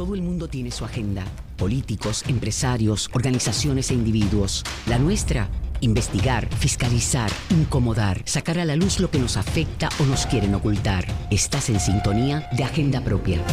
Todo el mundo tiene su agenda. Políticos, empresarios, organizaciones e individuos. La nuestra, investigar, fiscalizar, incomodar, sacar a la luz lo que nos afecta o nos quieren ocultar. Estás en sintonía de Agenda Propia.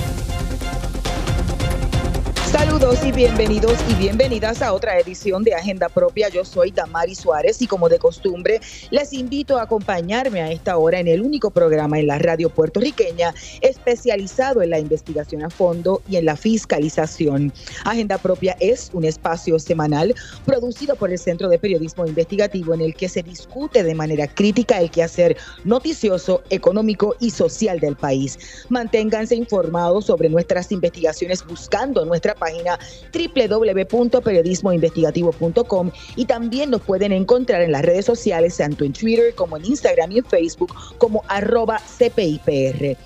Saludos y bienvenidos y bienvenidas a otra edición de Agenda Propia. Yo soy Damari Suárez y como de costumbre les invito a acompañarme a esta hora en el único programa en la radio puertorriqueña especializado en la investigación a fondo y en la fiscalización. Agenda Propia es un espacio semanal producido por el Centro de Periodismo Investigativo en el que se discute de manera crítica el quehacer noticioso, económico y social del país. Manténganse informados sobre nuestras investigaciones buscando nuestra página www.periodismoinvestigativo.com y también nos pueden encontrar en las redes sociales, tanto en Twitter como en Instagram y en Facebook como arroba CPIPR.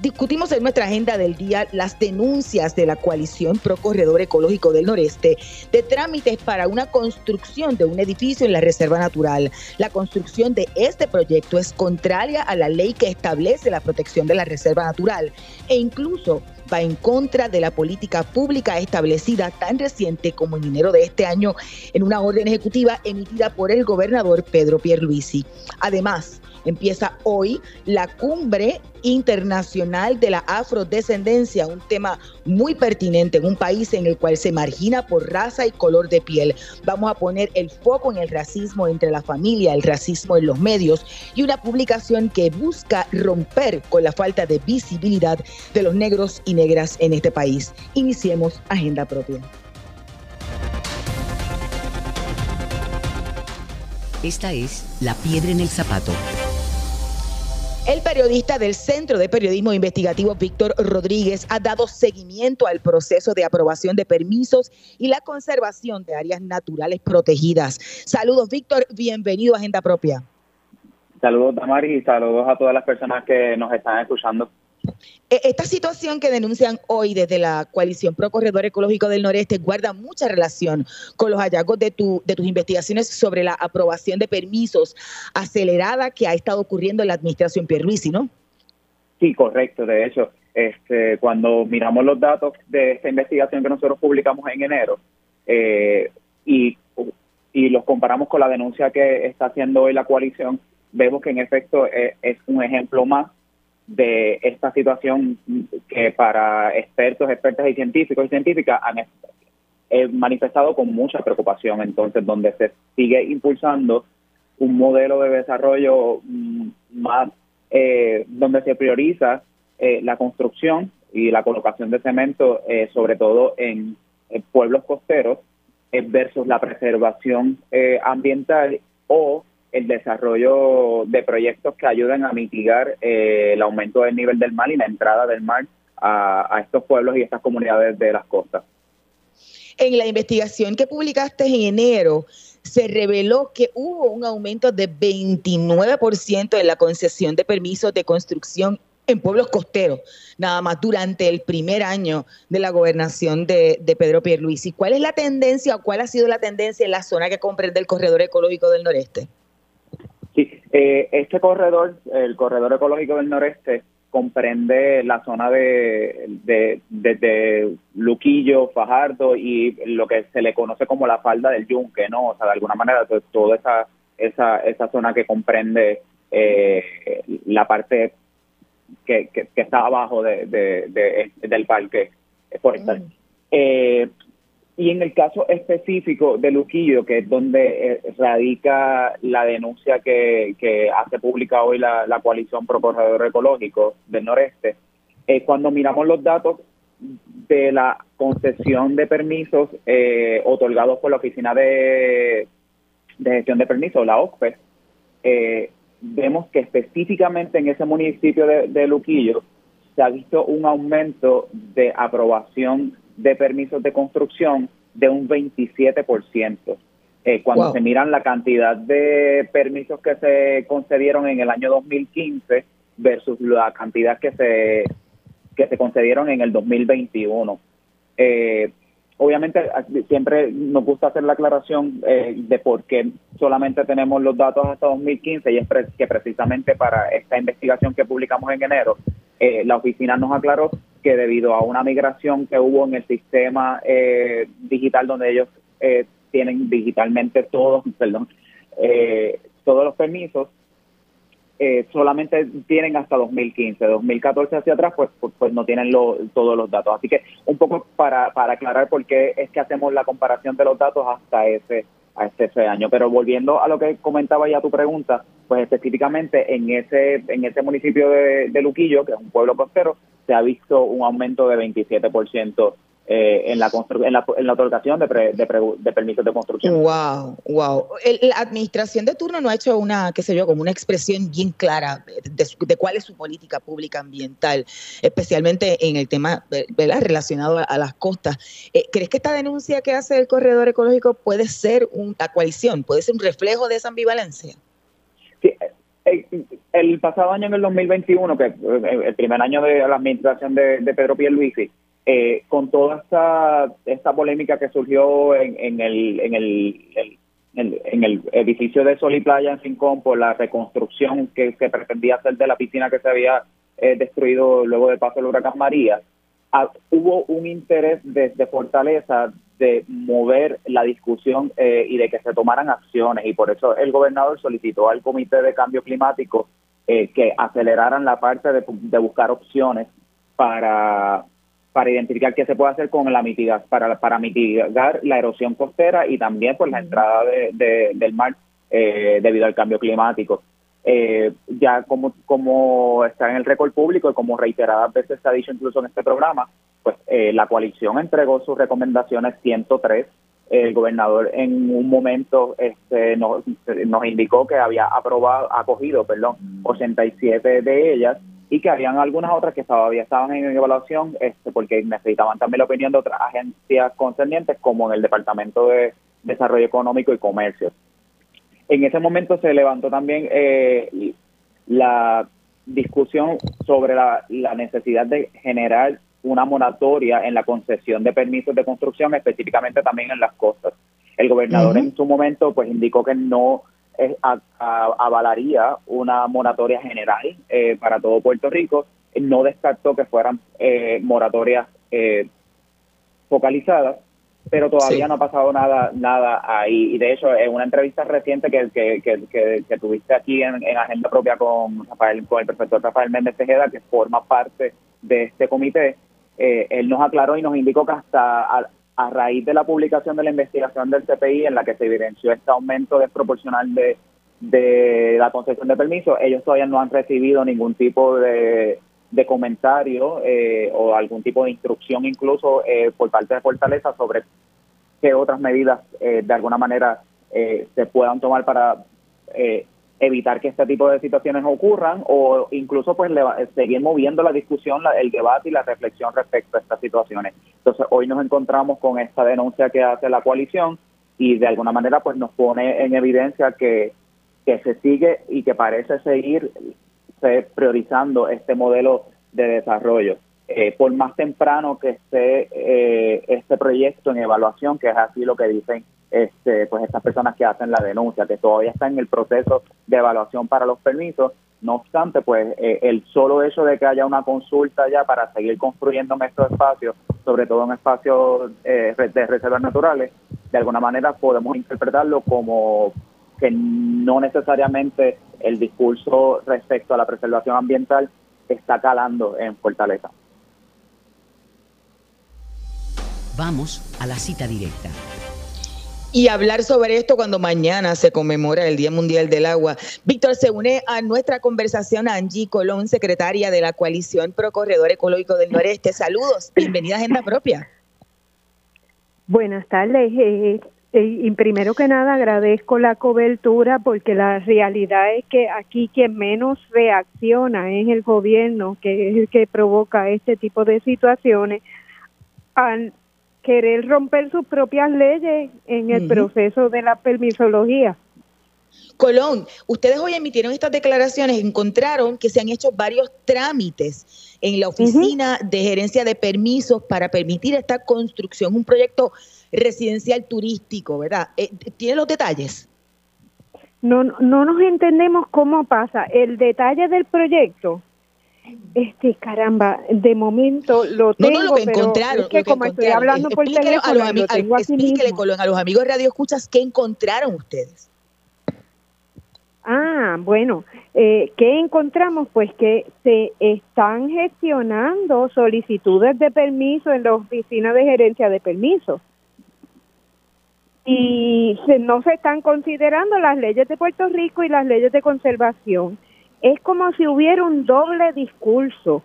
Discutimos en nuestra agenda del día las denuncias de la coalición Pro Corredor Ecológico del Noreste de trámites para una construcción de un edificio en la Reserva Natural. La construcción de este proyecto es contraria a la ley que establece la protección de la Reserva Natural e incluso va en contra de la política pública establecida tan reciente como en enero de este año en una orden ejecutiva emitida por el gobernador Pedro Pierluisi. Además, Empieza hoy la cumbre internacional de la afrodescendencia, un tema muy pertinente en un país en el cual se margina por raza y color de piel. Vamos a poner el foco en el racismo entre la familia, el racismo en los medios y una publicación que busca romper con la falta de visibilidad de los negros y negras en este país. Iniciemos Agenda Propia. Esta es La Piedra en el Zapato el periodista del Centro de Periodismo Investigativo, Víctor Rodríguez, ha dado seguimiento al proceso de aprobación de permisos y la conservación de áreas naturales protegidas. Saludos, Víctor. Bienvenido a Agenda Propia. Saludos, Tamari, y saludos a todas las personas que nos están escuchando. E, esta situación que denuncian hoy desde la coalición Pro Corredor Ecológico del Noreste guarda mucha relación con los hallazgos de, tu, de tus investigaciones sobre la aprobación de permisos acelerada que ha estado ocurriendo en la administración Pierluisi, ¿no? Sí, correcto. De hecho, este, cuando miramos los datos de esta investigación que nosotros publicamos en enero eh, y, y los comparamos con la denuncia que está haciendo hoy la coalición, vemos que en efecto es, es un ejemplo más de esta situación que para expertos, expertas y científicos y científicas han manifestado con mucha preocupación. Entonces, donde se sigue impulsando un modelo de desarrollo mm, más, eh, donde se prioriza eh, la construcción y la colocación de cemento, eh, sobre todo en, pueblos costeros, versus la preservación ambiental o el desarrollo de proyectos que ayuden a mitigar eh, el aumento del nivel del mar y la entrada del mar a, estos pueblos y estas comunidades de las costas. En la investigación que publicaste en enero, se reveló que hubo un aumento de 29% en la concesión de permisos de construcción en pueblos costeros, nada más durante el primer año de la gobernación de, de Pedro Pierluisi. ¿Cuál es la tendencia o cuál ha sido la tendencia en la zona que comprende el corredor ecológico del noreste? Eh, este corredor, el corredor ecológico del noreste, comprende la zona de desde Luquillo, Fajardo y lo que se le conoce como la falda del Yunque, ¿no? O sea, de alguna manera toda esa esa esa zona que comprende eh, la parte que, que, está abajo de, del parque forestal. Mm. Eh, y en el caso específico de Luquillo, que es donde eh, radica la denuncia que, que hace pública hoy la, coalición Pro Corredor Ecológico del Noreste, eh, cuando miramos los datos de la concesión de permisos eh, otorgados por la Oficina de, de Gestión de Permisos, la OCPE, eh, vemos que específicamente en ese municipio de, de Luquillo se ha visto un aumento de aprobación de permisos de construcción de un 27%. Eh, cuando se miran la cantidad de permisos que se concedieron en el año 2015 versus la cantidad que se que se concedieron en el 2021. Eh, obviamente siempre nos gusta hacer la aclaración eh, de por qué solamente tenemos los datos hasta 2015 y es que precisamente para esta investigación que publicamos en enero, la oficina nos aclaró que debido a una migración que hubo en el sistema eh, digital donde ellos eh, tienen digitalmente todos, perdón, eh, todos los permisos, solamente tienen hasta 2015, 2014 hacia atrás, pues, pues, pues no tienen todos los datos. Así que un poco para, para aclarar por qué es que hacemos la comparación de los datos hasta ese este, ese año. Pero volviendo a lo que comentaba ya tu pregunta, pues específicamente en ese en ese municipio de, de Luquillo, que es un pueblo costero, se ha visto un aumento de 27% eh, en, la en, la, en la otorgación de, de, permisos de construcción. Wow, wow. la administración de turno no ha hecho una, qué sé yo, como una expresión bien clara de, cuál es su política pública ambiental, especialmente en el tema relacionado a, las costas. Eh, ¿Crees que esta denuncia que hace el corredor ecológico puede ser una coalición, puede ser un reflejo de esa ambivalencia? Eh, el pasado año, en el 2021, que el primer año de la administración de, de Pedro Pierluisi, eh, con toda esta, esta polémica que surgió en, en, el, en, el, en, el edificio de Sol y Playa en Rincón por la reconstrucción que se pretendía hacer de la piscina que se había eh, destruido luego del paso del huracán María, ah, hubo un interés desde Fortaleza de mover la discusión eh, y de que se tomaran acciones y por eso el gobernador solicitó al Comité de Cambio Climático que aceleraran la parte de, de buscar opciones para para identificar qué se puede hacer con la mitigación, para, para mitigar la erosión costera y también por la entrada de, del mar eh, debido al cambio climático. Eh, ya como, como está en el récord público y como reiteradas veces se ha dicho incluso en este programa, pues eh, la coalición entregó sus recomendaciones 103. El gobernador en un momento este, nos, nos indicó que había aprobado, acogido, perdón, 87 de ellas y que habían algunas otras que todavía estaban en evaluación este, porque necesitaban también la opinión de otras agencias concernientes como en el Departamento de Desarrollo Económico y Comercio. En ese momento se levantó también eh, la discusión sobre la, necesidad de generar una moratoria en la concesión de permisos de construcción, específicamente también en las costas. El gobernador en su momento pues indicó que no avalaría una moratoria general eh, para todo Puerto Rico. No descartó que fueran eh, moratorias eh, focalizadas, pero todavía no ha pasado nada nada ahí. Y de hecho, en una entrevista reciente que, que, tuviste aquí en, Agenda Propia con, Rafael, con el profesor Rafael Méndez Tejeda, que forma parte de este comité, él nos aclaró y nos indicó que hasta a raíz de la publicación de la investigación del CPI en la que se evidenció este aumento desproporcional de, de la concesión de permisos, ellos todavía no han recibido ningún tipo de, comentario eh, o algún tipo de instrucción incluso eh, por parte de Fortaleza sobre qué otras medidas eh, de alguna manera se puedan tomar para evitar que este tipo de situaciones ocurran o incluso pues seguir moviendo la discusión, el debate y la reflexión respecto a estas situaciones. Entonces hoy nos encontramos con esta denuncia que hace la coalición y de alguna manera pues nos pone en evidencia que, se sigue y que parece seguir priorizando este modelo de desarrollo. Eh, por más temprano que esté eh, este proyecto en evaluación, que es así lo que dicen este, pues estas personas que hacen la denuncia, que todavía está en el proceso de evaluación para los permisos. No obstante, pues eh, el solo hecho de que haya una consulta ya para seguir construyendo en estos espacios, sobre todo en espacios eh, de reservas naturales, de alguna manera podemos interpretarlo como que no necesariamente el discurso respecto a la preservación ambiental está calando en Fortaleza. Vamos a la cita directa y hablar sobre esto cuando mañana se conmemora el Día Mundial del Agua. Víctor, se une a nuestra conversación Angie Colón, secretaria de la Coalición Pro Corredor Ecológico del Noreste. Saludos, bienvenida a Agenda Propia. Buenas tardes. Eh, eh, y primero que nada agradezco la cobertura porque la realidad es que aquí quien menos reacciona es el gobierno, que es el que provoca este tipo de situaciones. Querer romper sus propias leyes en el proceso de la permisología. Colón, ustedes hoy emitieron estas declaraciones, encontraron que se han hecho varios trámites en la oficina de gerencia de permisos para permitir esta construcción, un proyecto residencial turístico, ¿verdad? Eh, ¿Tiene los detalles? No, no nos entendemos cómo pasa. El detalle del proyecto Este, caramba, de momento lo tengo, no, no, lo que encontraron, es que como estoy hablando por teléfono, a los, amigos, a los amigos de Radio Escuchas, ¿qué encontraron ustedes? Ah, bueno, eh, ¿qué encontramos? Pues que se están gestionando solicitudes de permiso en la oficina de gerencia de permisos y no se están considerando las leyes de Puerto Rico y las leyes de conservación. Es como si hubiera un doble discurso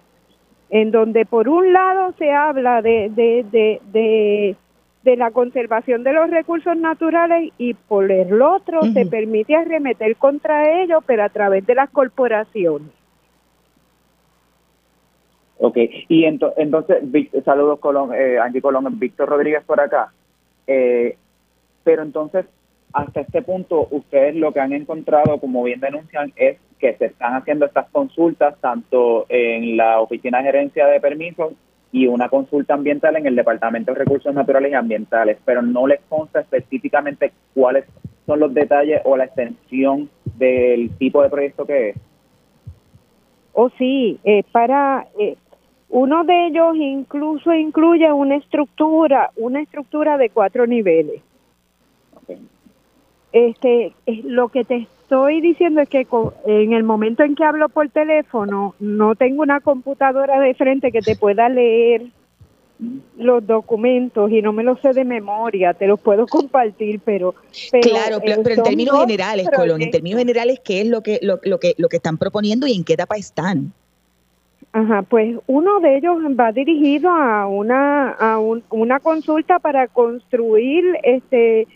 en donde por un lado se habla de, de, de, de, la conservación de los recursos naturales y por el otro se permite arremeter contra ellos, pero a través de las corporaciones. Ok, y entonces, saludos Colón, eh, Angie Colón, Víctor Rodríguez por acá. Eh, pero entonces, hasta este punto, ustedes lo que han encontrado, como bien denuncian, es que se están haciendo estas consultas tanto en la Oficina de Gerencia de Permisos y una consulta ambiental en el Departamento de Recursos Naturales y Ambientales, pero no les consta específicamente cuáles son los detalles o la extensión del tipo de proyecto que es. Oh, sí, eh, para eh, uno de ellos incluso incluye una estructura, una estructura de cuatro niveles. Este, lo que te estoy diciendo es que en el momento en que hablo por teléfono, no tengo una computadora de frente que te pueda leer los documentos y no me los sé de memoria, te los puedo compartir, pero, claro, pero, en términos generales, Colón, en términos generales, ¿qué es lo que lo, lo que lo que están proponiendo y en qué etapa están? Ajá, pues uno de ellos va dirigido a una a una consulta para construir este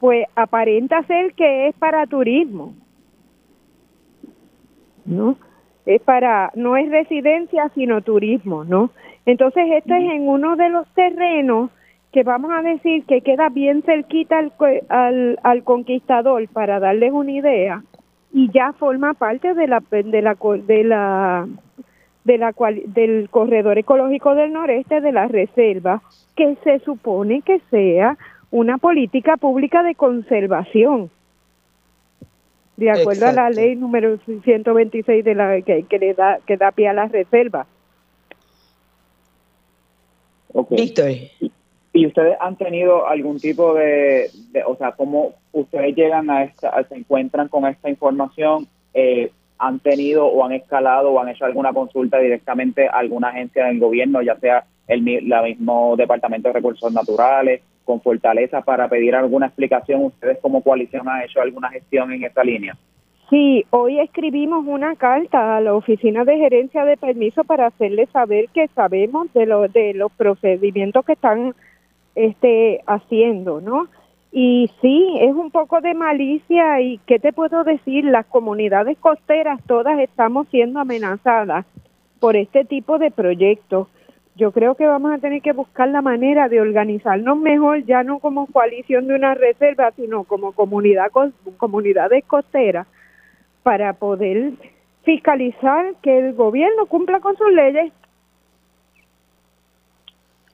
pues aparenta ser que es para turismo. ¿No? Es para no es residencia, sino turismo, ¿no? Entonces, esto es en uno de los terrenos que vamos a decir que queda bien cerquita al, al, al conquistador para darles una idea y ya forma parte de la de la de la de la cual, del corredor ecológico del noreste de la reserva que se supone que sea una política pública de conservación, de acuerdo a la ley número 126 de la que, que le da que da pie a la reserva. Okay. ¿Y ustedes han tenido algún tipo de, o sea, cómo ustedes llegan a esta, se encuentran con esta información? Eh, ¿Han tenido o han escalado o han hecho alguna consulta directamente a alguna agencia del gobierno, ya sea el la mismo Departamento de Recursos Naturales con fortaleza para pedir alguna explicación. ¿Ustedes como coalición han hecho alguna gestión en esta línea? Sí, hoy escribimos una carta a la Oficina de Gerencia de Permiso para hacerle saber que sabemos de, lo, de los procedimientos que están este, haciendo, ¿no? Y sí, es un poco de malicia y ¿qué te puedo decir? Las comunidades costeras todas estamos siendo amenazadas por este tipo de proyectos yo creo que vamos a tener que buscar la manera de organizarnos mejor, ya no como coalición de una reserva, sino como comunidad comunidades costeras, para poder fiscalizar que el gobierno cumpla con sus leyes.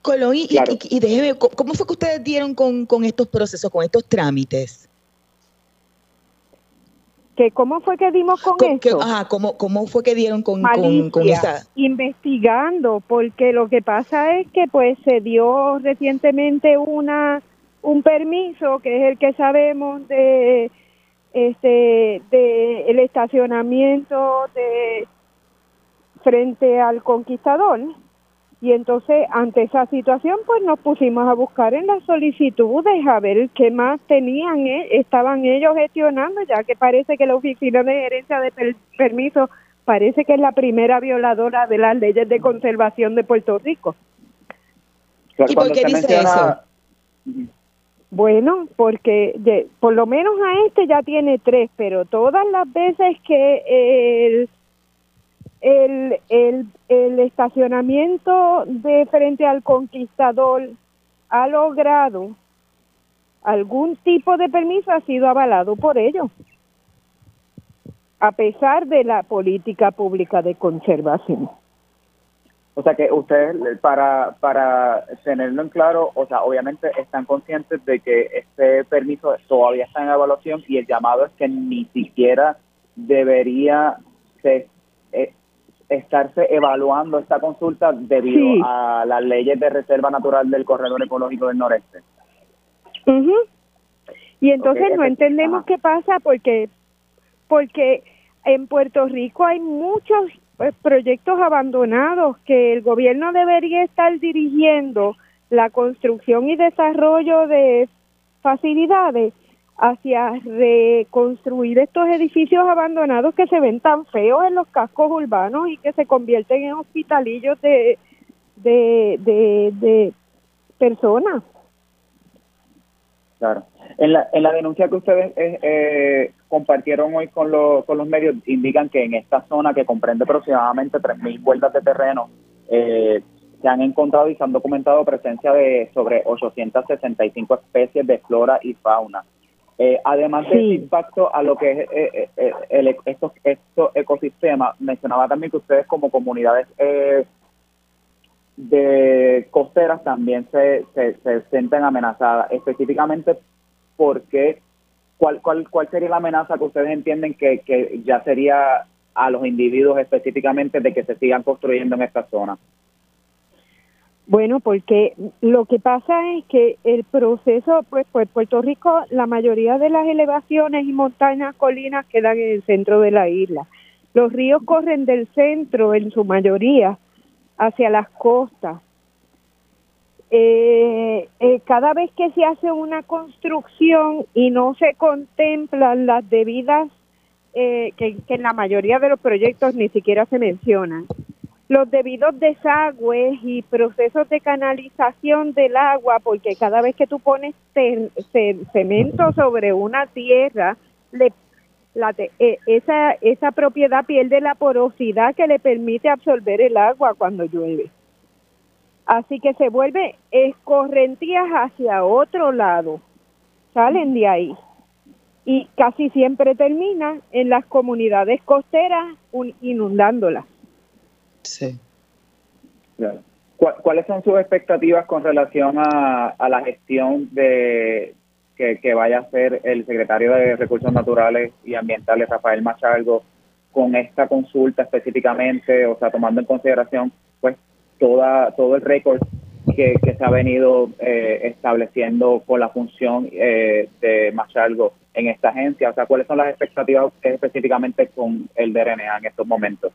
Colón, y, déjeme, ¿cómo fue que ustedes dieron con, con estos procesos, con estos trámites? Que cómo fue que dimos con, eso. ajá, ¿cómo, ¿cómo fue que dieron con, con, esa? Investigando, porque lo que pasa es que pues se dio recientemente una un permiso que es el que sabemos de este de el estacionamiento de frente al conquistador y entonces, ante esa situación, pues nos pusimos a buscar en las solicitudes a ver qué más tenían, eh, estaban ellos gestionando, ya que parece que la Oficina de Gerencia de Permiso parece que es la primera violadora de las leyes de conservación de Puerto Rico. ¿Y por qué dice eso? Bueno, porque por lo menos a este ya tiene tres, pero todas las veces que el el, el, el estacionamiento de frente al conquistador ha logrado algún tipo de permiso ha sido avalado por ellos a pesar de la política pública de conservación. O sea que ustedes, para, para tenerlo en claro, o sea, obviamente están conscientes de que este permiso todavía está en evaluación y el llamado es que ni siquiera debería ser, eh, estarse evaluando esta consulta debido a las leyes de reserva natural del corredor ecológico del noreste. Y entonces no entendemos qué pasa porque porque en Puerto Rico hay muchos eh, proyectos abandonados que el gobierno debería estar dirigiendo la construcción y desarrollo de facilidades hacia reconstruir estos edificios abandonados que se ven tan feos en los cascos urbanos y que se convierten en hospitalillos de, de, de, personas. Claro. En la, en la denuncia que ustedes eh, eh, compartieron hoy con, con los medios, indican que en esta zona que comprende aproximadamente 3.000 vueltas de terreno, eh, se han encontrado y se han documentado presencia de sobre 865 especies de flora y fauna. Eh, además del impacto a lo que es eh, eh, el, estos, estos ecosistemas, mencionaba también que ustedes como comunidades de costeras también se, se, sienten amenazadas. Específicamente, porque cuál, cuál, ¿cuál sería la amenaza que ustedes entienden que, que ya sería a los individuos específicamente de que se sigan construyendo en esta zona? Bueno, porque lo que pasa es que el proceso, pues, pues Puerto Rico, la mayoría de las elevaciones y montañas, colinas quedan en el centro de la isla. Los ríos corren del centro, en su mayoría, hacia las costas. Eh, eh, cada vez que se hace una construcción y no se contemplan las debidas, eh, que en la mayoría de los proyectos ni siquiera se mencionan, los debidos desagües y procesos de canalización del agua, porque cada vez que tú pones cemento sobre una tierra, le, la, eh, esa, esa propiedad pierde la porosidad que le permite absorber el agua cuando llueve. Así que se vuelve escorrentías hacia otro lado, salen de ahí y casi siempre terminan en las comunidades costeras inundándolas. Sí. ¿Cuáles son sus expectativas con relación a, la gestión de que, vaya a hacer el secretario de Recursos Naturales y Ambientales, Rafael Machalgo, con esta consulta específicamente, o sea, tomando en consideración pues toda todo el récord que, se ha venido eh, estableciendo con la función eh, de Machalgo en esta agencia? O sea, ¿cuáles son las expectativas específicamente con el DRNA en estos momentos?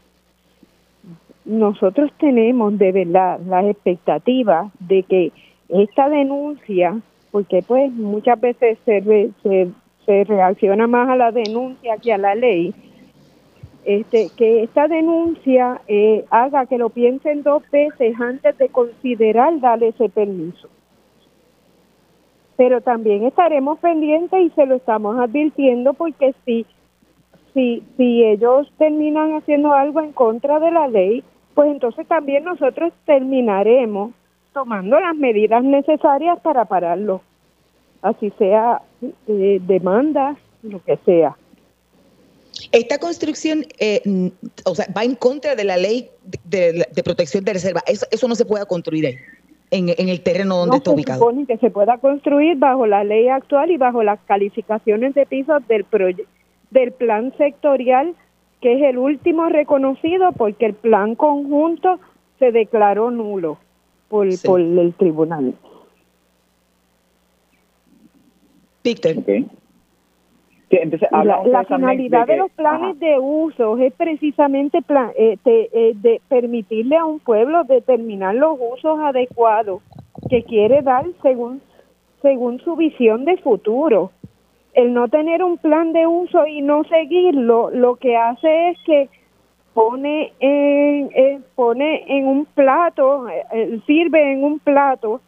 Nosotros tenemos de verdad las expectativas de que esta denuncia, porque pues muchas veces se, se, reacciona más a la denuncia que a la ley, este, que esta denuncia eh, haga que lo piensen dos veces antes de considerar darle ese permiso. Pero también estaremos pendientes y se lo estamos advirtiendo porque si, si, si ellos terminan haciendo algo en contra de la ley, pues entonces también nosotros terminaremos tomando las medidas necesarias para pararlo, así sea eh, demandas, lo que sea. Esta construcción eh, o sea, va en contra de la ley de, protección de reserva. Eso, eso, no se puede construir ahí, en, el terreno donde está ubicado. Supone que se pueda construir bajo la ley actual y bajo las calificaciones de pisos del, del plan sectorial que es el último reconocido porque el plan conjunto se declaró nulo por, por el tribunal. Víctor. la, finalidad de, los planes de uso es precisamente plan, eh, eh, de permitirle a un pueblo determinar los usos adecuados que quiere dar según según su visión de futuro el no tener un plan de uso y no seguirlo, lo que hace es que pone en, eh, pone en un plato, eh, sirve en un plato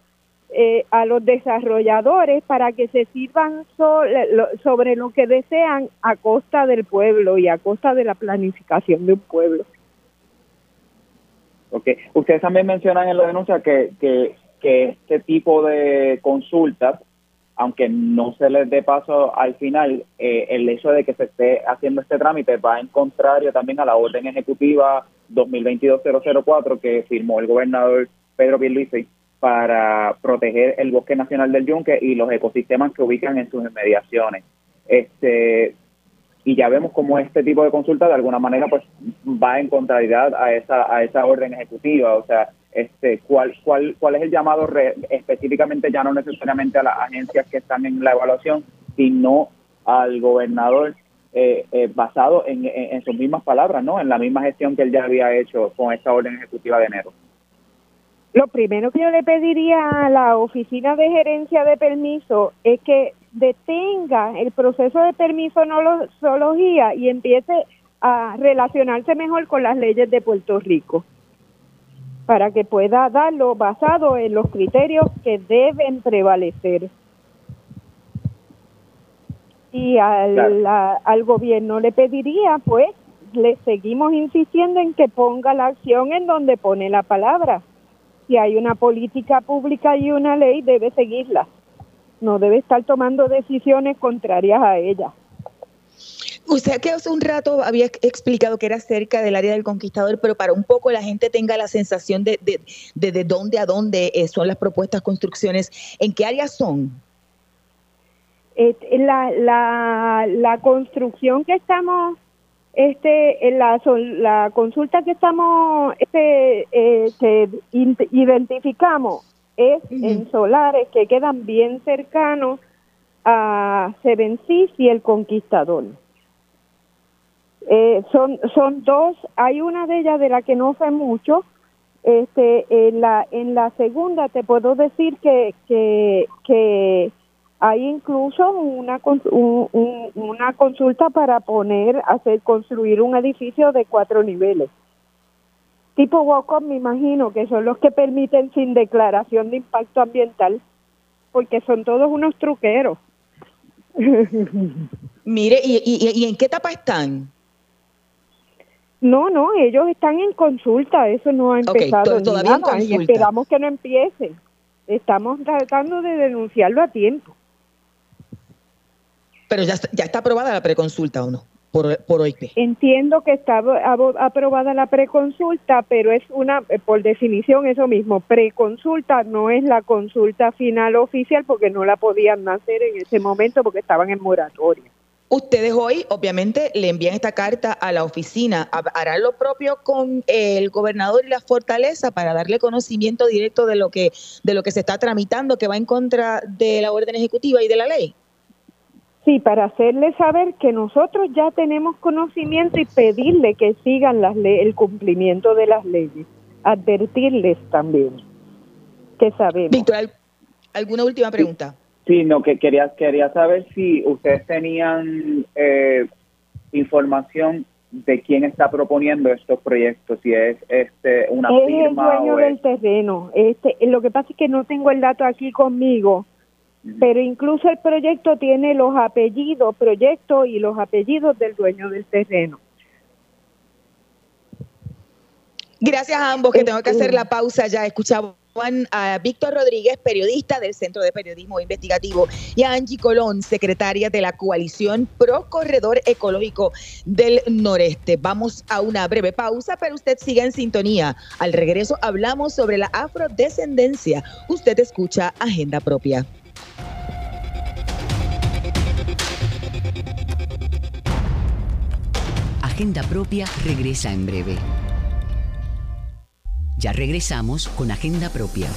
eh, a los desarrolladores para que se sirvan sobre lo que desean a costa del pueblo y a costa de la planificación de un pueblo. Ok, ustedes también mencionan en la denuncia que, que, que este tipo de consultas aunque no se les dé paso al final, eh, el hecho de que se esté haciendo este trámite va en contrario también a la orden ejecutiva 2022-004 que firmó el gobernador Pedro Pierluisi para proteger el bosque nacional del yunque y los ecosistemas que ubican en sus inmediaciones. Este, y ya vemos cómo este tipo de consulta de alguna manera pues va en contrariedad a esa a esa orden ejecutiva o sea este cuál cuál cuál es el llamado específicamente ya no necesariamente a las agencias que están en la evaluación sino al gobernador eh, eh, basado en, en, sus mismas palabras no en la misma gestión que él ya había hecho con esta orden ejecutiva de enero. Lo primero que yo le pediría a la oficina de gerencia de permiso es que detenga el proceso de permisología y empiece a relacionarse mejor con las leyes de Puerto Rico para que pueda darlo basado en los criterios que deben prevalecer. Y al, al gobierno le pediría, pues, le seguimos insistiendo en que ponga la acción en donde pone la palabra. Si hay una política pública y una ley, debe seguirla no debe estar tomando decisiones contrarias a ella. Usted que hace un rato había explicado que era cerca del área del conquistador, pero para un poco la gente tenga la sensación de, de, de, dónde a dónde eh, son las propuestas construcciones, ¿en qué áreas son? Eh, la, la, la construcción que estamos, este, en la, la consulta que estamos, este, eh, que identificamos es en solares que quedan bien cercanos a Sevencis y el Conquistador. Eh, son son dos, hay una de ellas de la que no sé mucho. Este, en la en la segunda te puedo decir que que, que hay incluso una una consulta para poner hacer construir un edificio de cuatro niveles tipo walk me imagino que son los que permiten sin declaración de impacto ambiental, porque son todos unos truqueros. Mire, ¿y, y, en qué etapa están? No, no, ellos están en consulta, eso no ha empezado todavía y esperamos que no empiece. Estamos tratando de denunciarlo a tiempo. Pero ya, ya está aprobada la preconsulta o no? por, por OIP. Entiendo que está aprobada la preconsulta, pero es una, eh, por definición, eso mismo, preconsulta no es la consulta final oficial porque no la podían hacer en ese momento porque estaban en moratoria. Ustedes hoy, obviamente, le envían esta carta a la oficina. ¿Harán lo propio con el gobernador y la fortaleza para darle conocimiento directo de lo que de lo que se está tramitando, que va en contra de la orden ejecutiva y de la ley? Sí, para hacerle saber que nosotros ya tenemos conocimiento y pedirle que sigan las el cumplimiento de las leyes. Advertirles también que sabemos. Víctor, ¿alguna última pregunta? Sí, no, que quería, quería saber si ustedes tenían eh, información de quién está proponiendo estos proyectos, si es este una firma el dueño del terreno. Este, lo que pasa es que no tengo el dato aquí conmigo, pero incluso el proyecto tiene los apellidos, proyecto y los apellidos del dueño del terreno. Gracias a ambos, que tengo que hacer la pausa ya. Escuchamos a Víctor Rodríguez, periodista del Centro de Periodismo Investigativo, y a Angie Colón, secretaria de la Coalición Pro Corredor Ecológico del Noreste. Vamos a una breve pausa, pero usted siga en sintonía. Al regreso hablamos sobre la afrodescendencia. Usted escucha Agenda Propia. Agenda Propia regresa en breve. Ya regresamos con Agenda Propia.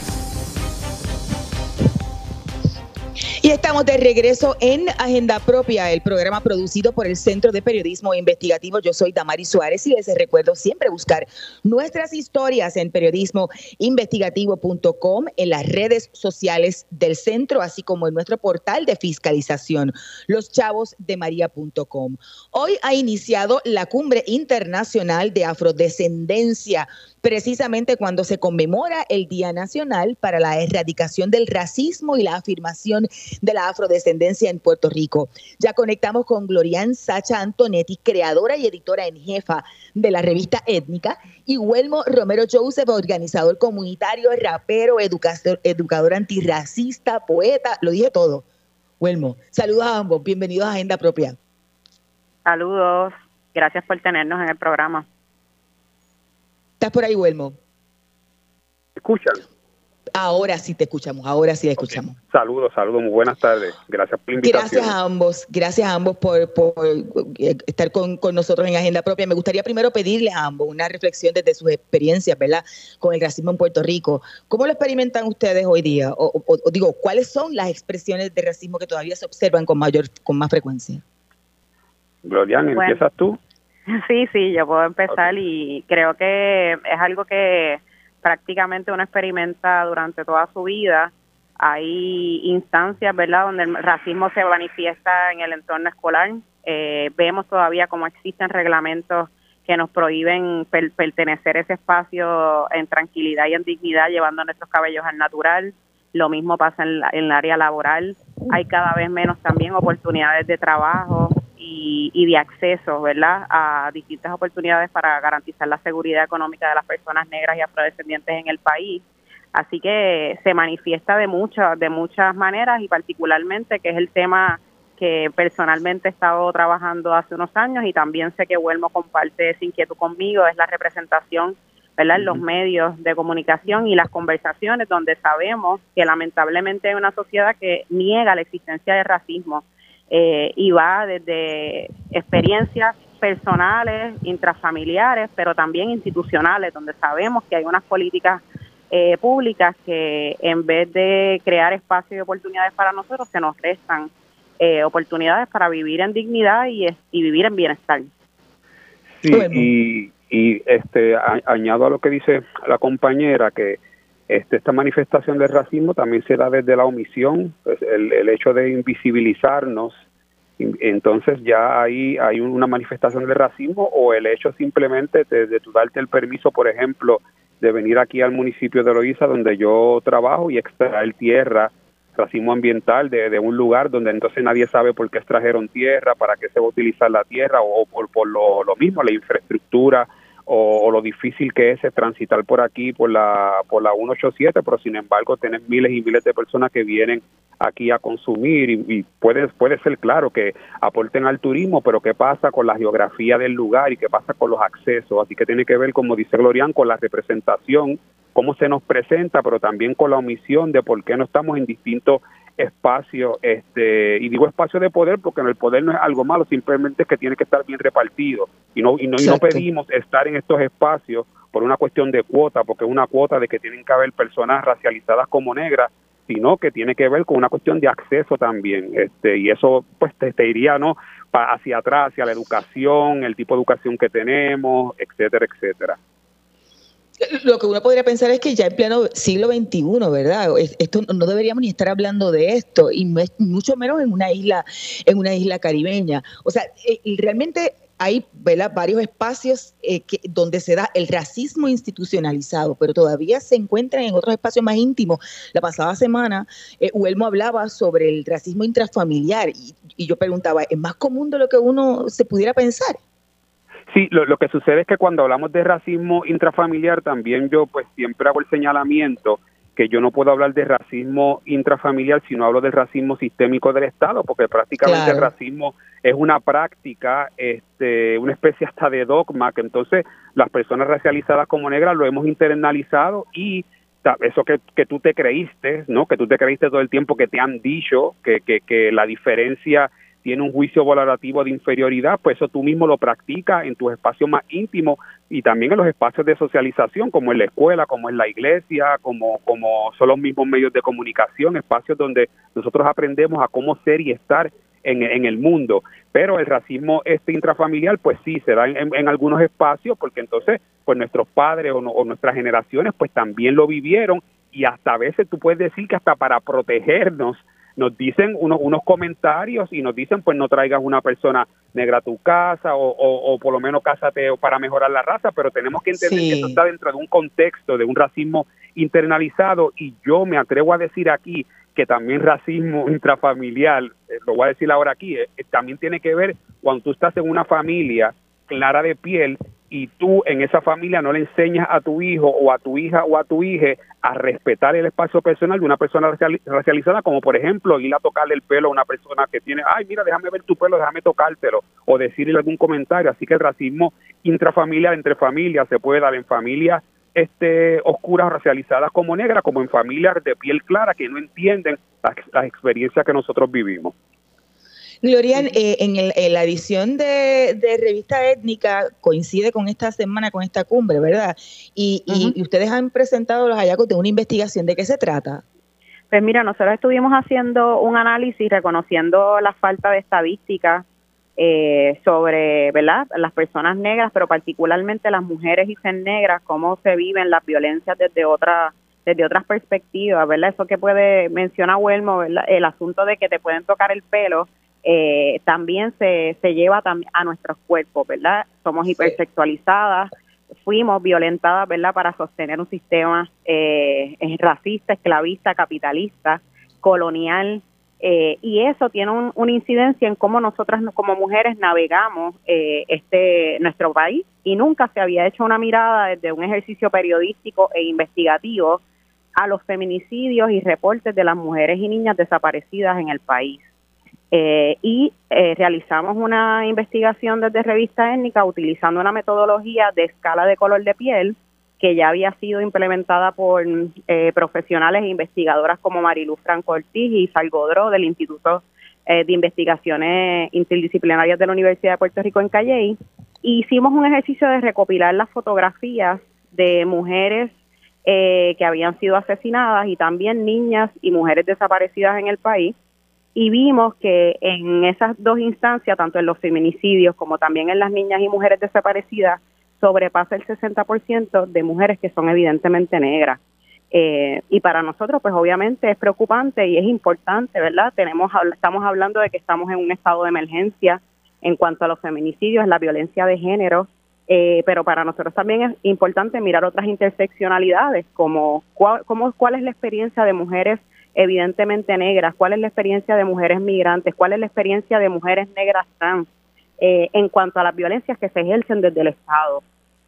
Y estamos de regreso en Agenda Propia, el programa producido por el Centro de Periodismo Investigativo. Yo soy Damari Suárez y les recuerdo siempre buscar nuestras historias en periodismoinvestigativo.com, en las redes sociales del centro, así como en nuestro portal de fiscalización, loschavosdemaria.com. Hoy ha iniciado la Cumbre Internacional de Afrodescendencia precisamente cuando se conmemora el Día Nacional para la Erradicación del Racismo y la afirmación de la afrodescendencia en Puerto Rico. Ya conectamos con Glorian Sacha Antonetti, creadora y editora en jefa de la revista Étnica, y Huelmo Romero Joseph, organizador comunitario, rapero, educador, educador antirracista, poeta, lo dije todo. Huelmo, saludos a ambos, bienvenidos a Agenda Propia. Saludos, gracias por tenernos en el programa. ¿Estás por ahí, Huelmo? Escuchan. Ahora sí te escuchamos, ahora sí te escuchamos. Saludos, saludos, muy buenas tardes. Gracias por la invitación. Gracias a ambos, gracias a ambos por, eh, estar con, nosotros en Agenda Propia. Me gustaría primero pedirle a ambos una reflexión desde sus experiencias, ¿verdad? Con el racismo en Puerto Rico. ¿Cómo lo experimentan ustedes hoy día? O, digo, ¿cuáles son las expresiones de racismo que todavía se observan con mayor, con más frecuencia? Glorian, ¿empiezas tú? Sí, sí, yo puedo empezar y creo que es algo que prácticamente uno experimenta durante toda su vida. Hay instancias, ¿verdad?, donde el racismo se manifiesta en el entorno escolar. Eh, vemos todavía cómo existen reglamentos que nos prohíben pertenecer a ese espacio en tranquilidad y en dignidad, llevando nuestros cabellos al natural. Lo mismo pasa en, en el área laboral. Hay cada vez menos también oportunidades de trabajo y, de acceso, ¿verdad?, a distintas oportunidades para garantizar la seguridad económica de las personas negras y afrodescendientes en el país. Así que se manifiesta de muchas, de muchas maneras y particularmente que es el tema que personalmente he estado trabajando hace unos años y también sé que Huelmo comparte esa inquietud conmigo, es la representación ¿verdad? en los medios de comunicación y las conversaciones donde sabemos que lamentablemente hay una sociedad que niega la existencia de racismo eh, y va desde experiencias personales, intrafamiliares, pero también institucionales, donde sabemos que hay unas políticas eh, públicas que en vez de crear espacios y oportunidades para nosotros, se nos restan eh, oportunidades para vivir en dignidad y, y vivir en bienestar. Sí, y, y este añado a lo que dice la compañera que este, esta manifestación de racismo también se da desde la omisión, pues, el, el, hecho de invisibilizarnos, entonces ya ahí hay una manifestación de racismo o el hecho simplemente de, de darte el permiso, por ejemplo, de venir aquí al municipio de Loíza donde yo trabajo y extraer tierra, racismo ambiental de, de, un lugar donde entonces nadie sabe por qué extrajeron tierra, para qué se va a utilizar la tierra o, por, por lo, lo mismo, la infraestructura o, lo difícil que es transitar por aquí por la por la 187, pero sin embargo tener miles y miles de personas que vienen aquí a consumir y, puede puede ser claro que aporten al turismo, pero qué pasa con la geografía del lugar y qué pasa con los accesos, así que tiene que ver como dice Glorian con la representación cómo se nos presenta, pero también con la omisión de por qué no estamos en distintos espacio, este, y digo espacio de poder porque en el poder no es algo malo, simplemente es que tiene que estar bien repartido. Y no, y no, y no pedimos estar en estos espacios por una cuestión de cuota, porque es una cuota de que tienen que haber personas racializadas como negras, sino que tiene que ver con una cuestión de acceso también, este, y eso pues te, te iría no hacia atrás, hacia la educación, el tipo de educación que tenemos, etcétera, etcétera lo que uno podría pensar es que ya en pleno siglo XXI, ¿verdad? Esto no deberíamos ni estar hablando de esto, y mucho menos en una isla, en una isla caribeña. O sea, eh, realmente hay varios espacios eh, donde se da el racismo institucionalizado, pero todavía se encuentran en otros espacios más íntimos. La pasada semana, eh, Huelmo hablaba sobre el racismo intrafamiliar y, y yo preguntaba, ¿es más común de lo que uno se pudiera pensar? Sí, lo, lo, que sucede es que cuando hablamos de racismo intrafamiliar, también yo pues siempre hago el señalamiento que yo no puedo hablar de racismo intrafamiliar si no hablo del racismo sistémico del Estado, porque prácticamente el racismo es una práctica, este, una especie hasta de dogma, que entonces las personas racializadas como negras lo hemos internalizado y eso que, que tú te creíste, ¿no? Que tú te creíste todo el tiempo que te han dicho que, que, que la diferencia tiene un juicio valorativo de inferioridad, pues eso tú mismo lo practicas en tus espacios más íntimos y también en los espacios de socialización, como en la escuela, como en la iglesia, como, como son los mismos medios de comunicación, espacios donde nosotros aprendemos a cómo ser y estar en, en el mundo. Pero el racismo este intrafamiliar, pues sí, se da en, algunos espacios, porque entonces, pues nuestros padres o, o nuestras generaciones, pues también lo vivieron y hasta a veces tú puedes decir que hasta para protegernos, nos dicen unos, unos comentarios y nos dicen pues no traigas una persona negra a tu casa o, o, por lo menos cásate para mejorar la raza, pero tenemos que entender que eso está dentro de un contexto de un racismo internalizado. Y yo me atrevo a decir aquí que también racismo intrafamiliar, eh, lo voy a decir ahora aquí, eh, también tiene que ver cuando tú estás en una familia clara de piel y tú en esa familia no le enseñas a tu hijo o a tu hija o a tu hija a respetar el espacio personal de una persona racializada, como por ejemplo ir a tocarle el pelo a una persona que tiene, ay, mira, déjame ver tu pelo, déjame tocártelo, o decirle algún comentario. Así que el racismo intrafamiliar entre familias se puede dar en familias este, oscuras racializadas como negras, como en familias de piel clara que no entienden las, experiencias que nosotros vivimos. Glorian, eh, en, la edición de, Revista Étnica coincide con esta semana, con esta cumbre, ¿verdad? Y, y, ustedes han presentado los hallazgos de una investigación. ¿De qué se trata? Pues mira, nosotros estuvimos haciendo un análisis reconociendo la falta de estadísticas eh, sobre ¿verdad? las personas negras, pero particularmente las mujeres y ser negras, cómo se viven las violencias desde otra desde otras perspectivas, ¿verdad? Eso que puede mencionar Huelmo, el asunto de que te pueden tocar el pelo, eh, también se, se lleva a nuestros cuerpos, ¿verdad? Somos hipersexualizadas, fuimos violentadas, ¿verdad? Para sostener un sistema eh, racista, esclavista, capitalista, colonial, eh, y eso tiene una incidencia en cómo nosotras como mujeres navegamos eh, este nuestro país y nunca se había hecho una mirada desde un ejercicio periodístico e investigativo a los feminicidios y reportes de las mujeres y niñas desaparecidas en el país. Eh, y realizamos una investigación desde Revista Étnica utilizando una metodología de escala de color de piel que ya había sido implementada por eh, profesionales e investigadoras como Marilu Franco Ortiz y Salgodro del Instituto eh, de Investigaciones Interdisciplinarias de la Universidad de Puerto Rico en Calley. Hicimos un ejercicio de recopilar las fotografías de mujeres eh, que habían sido asesinadas y también niñas y mujeres desaparecidas en el país. Y vimos que en esas dos instancias, tanto en los feminicidios como también en las niñas y mujeres desaparecidas, sobrepasa el 60% de mujeres que son evidentemente negras. Eh, y para nosotros, pues obviamente es preocupante y es importante, ¿verdad? Tenemos, estamos hablando de que estamos en un estado de emergencia en cuanto a los feminicidios, la violencia de género, eh, pero para nosotros también es importante mirar otras interseccionalidades, como cuál, cuál es la experiencia de mujeres evidentemente negras, cuál es la experiencia de mujeres migrantes, cuál es la experiencia de mujeres negras trans, eh, en cuanto a las violencias que se ejercen desde el Estado.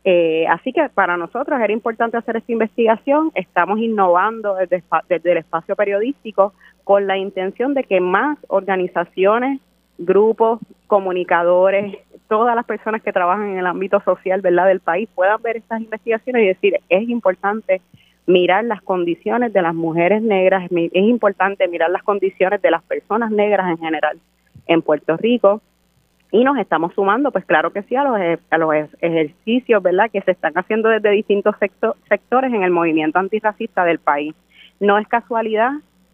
Eh, así que para nosotros era importante hacer esta investigación. Estamos innovando desde, el espacio periodístico con la intención de que más organizaciones, grupos, comunicadores, todas las personas que trabajan en el ámbito social ¿verdad? del país puedan ver estas investigaciones y decir, es importante mirar las condiciones de las mujeres negras, es importante mirar las condiciones de las personas negras en general en Puerto Rico, y nos estamos sumando, pues claro que sí, a los, a los ejercicios, ¿verdad?, que se están haciendo desde distintos sectores en el movimiento antirracista del país. No es casualidad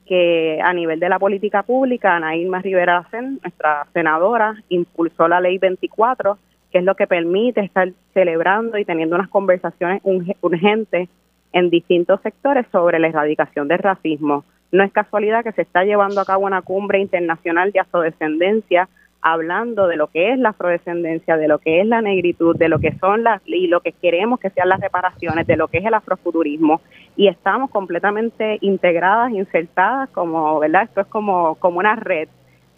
que a nivel de la política pública, Ana Irma Rivera nuestra senadora, impulsó la ley 24, que es lo que permite estar celebrando y teniendo unas conversaciones urgentes en distintos sectores sobre la erradicación del racismo. No es casualidad que se está llevando a cabo una cumbre internacional de afrodescendencia hablando de lo que es la afrodescendencia, de lo que es la negritud, de lo que son las y lo que queremos que sean las reparaciones, de lo que es el afrofuturismo y estamos completamente integradas, insertadas como, ¿verdad? Esto es como como una red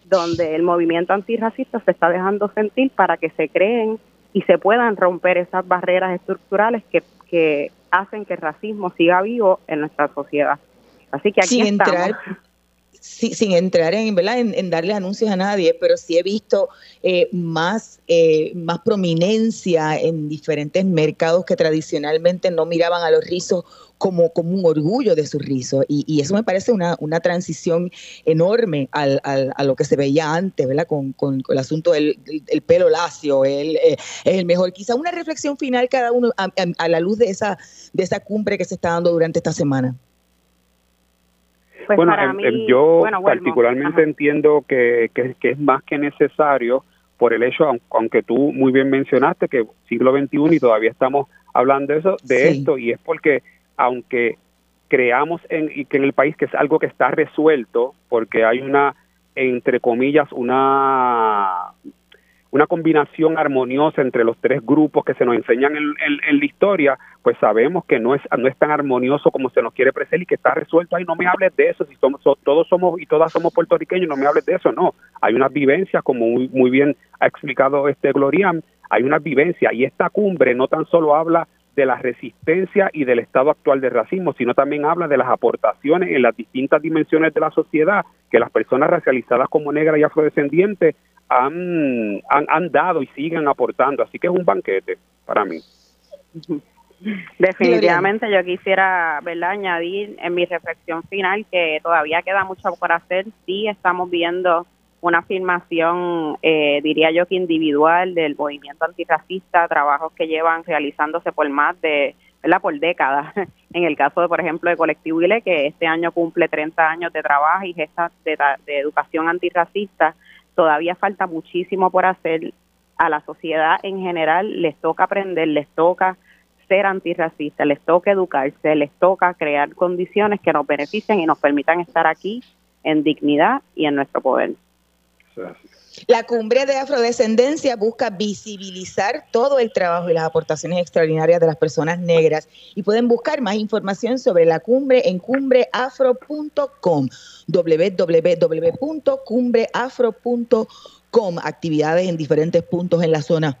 donde el movimiento antirracista se está dejando sentir para que se creen y se puedan romper esas barreras estructurales que, que hacen que el racismo siga vivo en nuestra sociedad. Así que aquí estamos sin entrar en, ¿verdad? En, darle anuncios a nadie, pero sí he visto eh, más, eh, más prominencia en diferentes mercados que tradicionalmente no miraban a los rizos como, como un orgullo de sus rizos. Y, eso me parece una, una transición enorme al, a lo que se veía antes, ¿verdad? Con, con, el asunto del, pelo lacio, el, eh, es el mejor. Quizá una reflexión final cada uno a, a la luz de esa, de esa cumbre que se está dando durante esta semana. Pues bueno, em, em, yo particularmente entiendo que, que, es más que necesario por el hecho, aunque tú muy bien mencionaste que siglo XXI y todavía estamos hablando de eso, de esto, y es porque aunque creamos en, y que en el país que es algo que está resuelto, porque hay una, entre comillas, una una combinación armoniosa entre los tres grupos que se nos enseñan en, la historia, pues sabemos que no es, no es tan armonioso como se nos quiere presentar y que está resuelto. Ay, no me hables de eso, si somos, todos somos y todas somos puertorriqueños, no me hables de eso, no. Hay unas vivencias, como muy, muy bien ha explicado este Glorian, hay una vivencia y esta cumbre no tan solo habla de la resistencia y del estado actual del racismo, sino también habla de las aportaciones en las distintas dimensiones de la sociedad que las personas racializadas como negras y afrodescendientes han, han, dado y siguen aportando. Así que es un banquete para mí. Definitivamente yo quisiera ¿verdad? añadir en mi reflexión final que todavía queda mucho por hacer. Sí estamos viendo una afirmación, eh, diría yo que individual del movimiento antirracista, trabajos que llevan realizándose por más de, ¿verdad? por décadas. En el caso, de, por ejemplo, de Colectivo ILE, que este año cumple 30 años de trabajo y gestas de, de educación antirracista, todavía falta muchísimo por hacer. A la sociedad en general les toca aprender, les toca ser antirracistas, les toca educarse, les toca crear condiciones que nos beneficien y nos permitan estar aquí en dignidad y en nuestro poder. La cumbre de afrodescendencia busca visibilizar todo el trabajo y las aportaciones extraordinarias de las personas negras. Y pueden buscar más información sobre la cumbre en cumbreafro.com, www.cumbreafro.com, actividades en diferentes puntos en la zona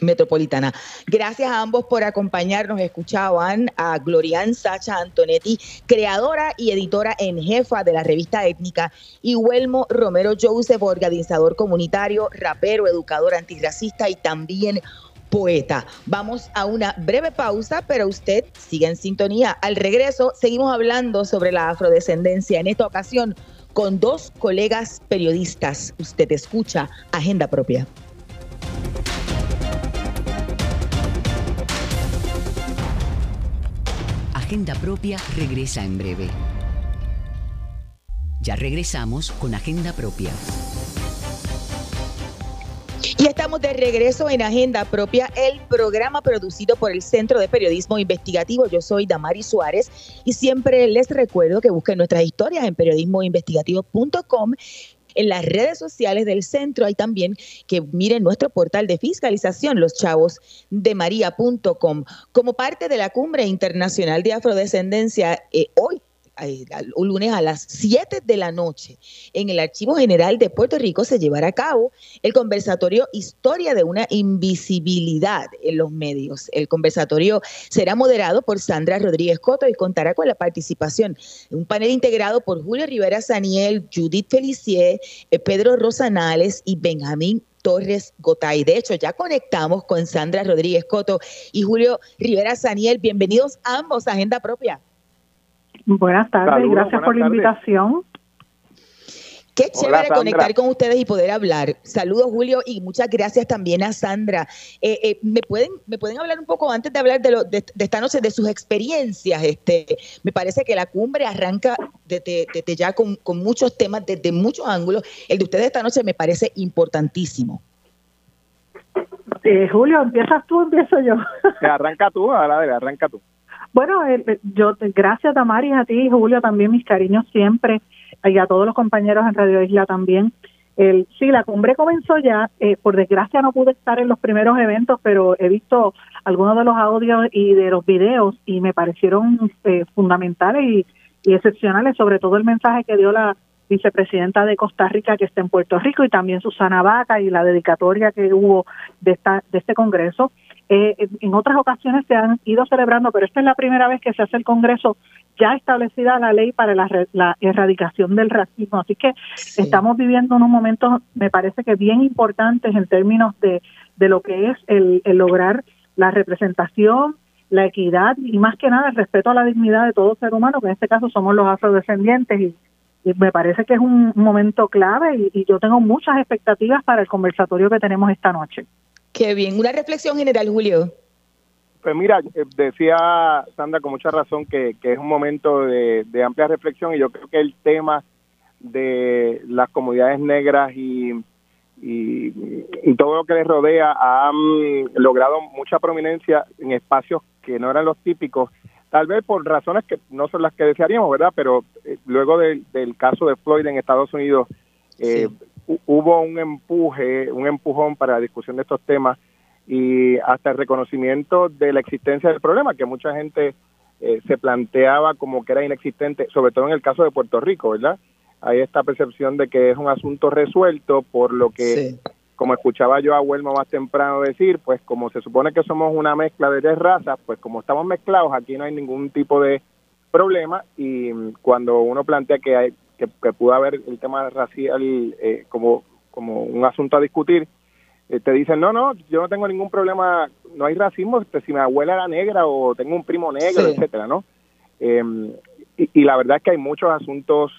metropolitana. Gracias a ambos por acompañarnos. Escuchaban a Glorian Sacha Antonetti, creadora y editora en jefa de la revista étnica, y Huelmo Romero Joseph, organizador comunitario, rapero, educador antirracista y también poeta. Vamos a una breve pausa, pero usted sigue en sintonía. Al regreso, seguimos hablando sobre la afrodescendencia. En esta ocasión, con dos colegas periodistas. Usted escucha Agenda Propia. Agenda Propia regresa en breve. Ya regresamos con Agenda Propia. Y estamos de regreso en Agenda Propia, el programa producido por el Centro de Periodismo Investigativo. Yo soy Damari Suárez y siempre les recuerdo que busquen nuestras historias en periodismoinvestigativo.com en las redes sociales del centro hay también que miren nuestro portal de fiscalización, loschavosdemaria.com. Como parte de la Cumbre Internacional de Afrodescendencia, eh, hoy un lunes a las 7 de la noche en el Archivo General de Puerto Rico se llevará a cabo el conversatorio Historia de una invisibilidad en los medios. El conversatorio será moderado por Sandra Rodríguez Coto y contará con la participación de un panel integrado por Julio Rivera Saniel, Judith Felicier, eh, Pedro Rosanales y Benjamín Torres Gotay. De hecho, ya conectamos con Sandra Rodríguez Coto y Julio Rivera Saniel. Bienvenidos ambos a Agenda Propia. Buenas tardes, gracias por la invitación. Qué chévere conectar con ustedes y poder hablar. Saludos, Julio, y muchas gracias también a Sandra. Eh, eh, ¿me, pueden, ¿Me pueden hablar un poco antes de hablar de, lo, de, esta noche, de sus experiencias? Este, me parece que la cumbre arranca desde, ya con, muchos temas, desde muchos ángulos. El de ustedes esta noche me parece importantísimo. Eh, Julio, ¿empiezas tú o empiezo yo? arranca tú, ahora arranca tú. Bueno, eh, eh, yo gracias Damaris, a ti Julio también mis cariños siempre y a todos los compañeros en Radio Isla también. El, sí, la cumbre comenzó ya, eh, por desgracia no pude estar en los primeros eventos, pero he visto algunos de los audios y de los videos y me parecieron fundamentales y, y excepcionales, sobre todo el mensaje que dio la vicepresidenta de Costa Rica que está en Puerto Rico y también Susana Vaca y la dedicatoria que hubo de, esta, de este Congreso. Eh, en otras ocasiones se han ido celebrando, pero esta es la primera vez que se hace el Congreso ya establecida la ley para la, erradicación del racismo. Así que estamos viviendo unos momentos, me parece que bien importantes en términos de, de lo que es el, lograr la representación, la equidad y más que nada el respeto a la dignidad de todo ser humano, que en este caso somos los afrodescendientes y, me parece que es un momento clave y yo tengo muchas expectativas para el conversatorio que tenemos esta noche. Qué bien. Una reflexión general, Julio. Pues mira, eh, decía Sandra con mucha razón que, es un momento de, amplia reflexión y yo creo que el tema de las comunidades negras y, y, todo lo que les rodea han logrado mucha prominencia en espacios que no eran los típicos, tal vez por razones que no son las que desearíamos, ¿verdad? Pero eh, luego del caso de Floyd en Estados Unidos, eh, hubo un empuje, un empujón para la discusión de estos temas y hasta el reconocimiento de la existencia del problema, que mucha gente eh, se planteaba como que era inexistente, sobre todo en el caso de Puerto Rico, ¿verdad? Hay esta percepción de que es un asunto resuelto, por lo que, como escuchaba yo a Huelmo más temprano decir, pues como se supone que somos una mezcla de tres razas, pues como estamos mezclados, aquí no hay ningún tipo de problema y cuando uno plantea que hay que, pudo haber el tema racial eh, como, como un asunto a discutir, eh, te dicen, no, no, yo no tengo ningún problema, no hay racismo este, si mi abuela era negra o tengo un primo negro, etcétera, ¿no? Em, y, la verdad es que hay muchos asuntos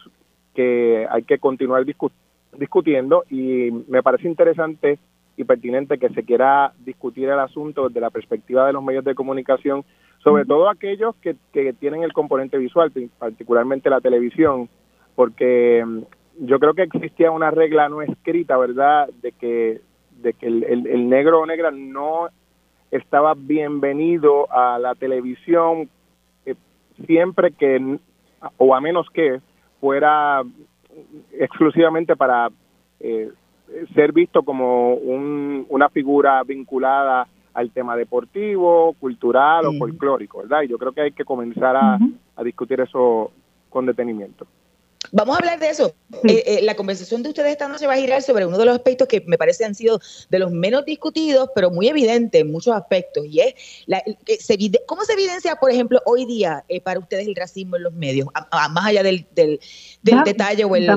que hay que continuar discutiendo y me parece interesante y pertinente que se quiera discutir el asunto desde la perspectiva de los medios de comunicación, sobre todo aquellos que, que tienen el componente visual, particularmente la televisión, porque em, yo creo que existía una regla no escrita, ¿verdad?, de que de que el, negro o negra no estaba bienvenido a la televisión eh, siempre que, o a menos que fuera exclusivamente para eh, ser visto como una figura vinculada al tema deportivo, cultural o folclórico, ¿verdad? Y yo creo que hay que comenzar a discutir eso con detenimiento. Vamos a hablar de eso. Eh, eh, la conversación de ustedes esta noche va a girar sobre uno de los aspectos que me parece han sido de los menos discutidos, pero muy evidentes en muchos aspectos. Y es la, cómo se evidencia, por ejemplo, hoy día eh, para ustedes el racismo en los medios, más allá del, del, detalle o el,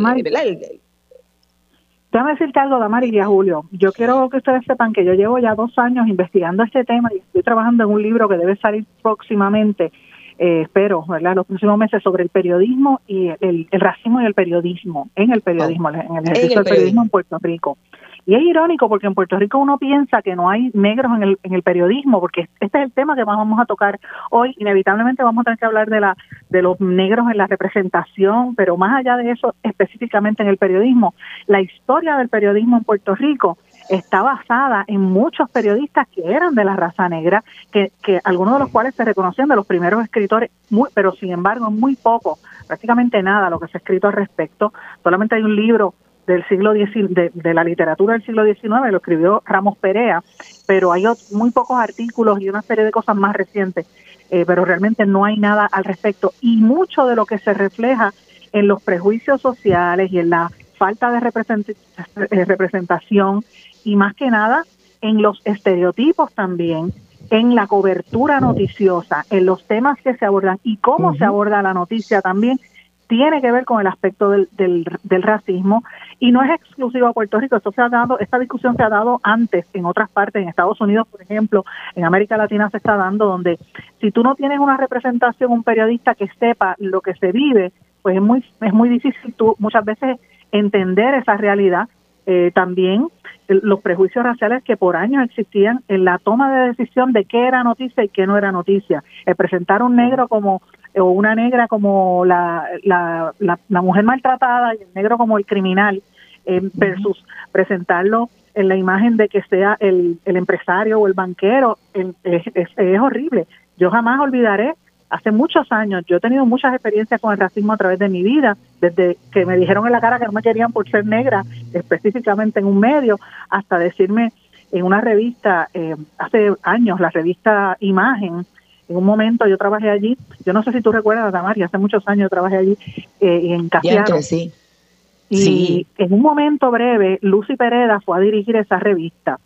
Déjame decirte algo, Damari y a Julio. Yo quiero que ustedes sepan que yo llevo ya dos años investigando este tema y estoy trabajando en un libro que debe salir próximamente eh, espero, ¿verdad?, los próximos meses sobre el periodismo y el, racismo y el periodismo, en el periodismo, en el ejercicio del periodismo en Puerto Rico. Y es irónico porque en Puerto Rico uno piensa que no hay negros en el, en el periodismo, porque este es el tema que vamos a tocar hoy. Inevitablemente vamos a tener que hablar de, la, de los negros en la representación, pero más allá de eso, específicamente en el periodismo, la historia del periodismo en Puerto Rico está basada en muchos periodistas que eran de la raza negra, que, que algunos de los cuales se reconocían de los primeros escritores, muy, pero sin embargo muy poco, prácticamente nada lo que se ha escrito al respecto. Solamente hay un libro del siglo de, de, la literatura del siglo XIX, lo escribió Ramos Perea, pero hay muy pocos artículos y una serie de cosas más recientes, eh, pero realmente no hay nada al respecto. Y mucho de lo que se refleja en los prejuicios sociales y en la falta de eh, representación y más que nada en los estereotipos también, en la cobertura noticiosa, en los temas que se abordan y cómo se aborda la noticia también, tiene que ver con el aspecto del, del, racismo. Y no es exclusivo a Puerto Rico, esto se ha dado, esta discusión se ha dado antes en otras partes, en Estados Unidos, por ejemplo, en América Latina se está dando, donde si tú no tienes una representación, un periodista que sepa lo que se vive, pues es muy, es muy difícil tú muchas veces entender esa realidad. Eh, también los prejuicios raciales que por años existían en la toma de decisión de qué era noticia y qué no era noticia. El presentar un negro como o una negra como la, la, la, mujer maltratada y el negro como el criminal eh, versus presentarlo en la imagen de que sea el, el empresario o el banquero es, es horrible. Yo jamás olvidaré hace muchos años, yo he tenido muchas experiencias con el racismo a través de mi vida, desde que me dijeron en la cara que no me querían por ser negra, específicamente en un medio, hasta decirme en una revista, eh, hace años, la revista Imagen, en un momento yo trabajé allí, yo no sé si tú recuerdas, Damari, hace muchos años yo trabajé allí eh, en Casiano. Sí. Y en un momento breve, Lucy Pereda fue a dirigir esa revista.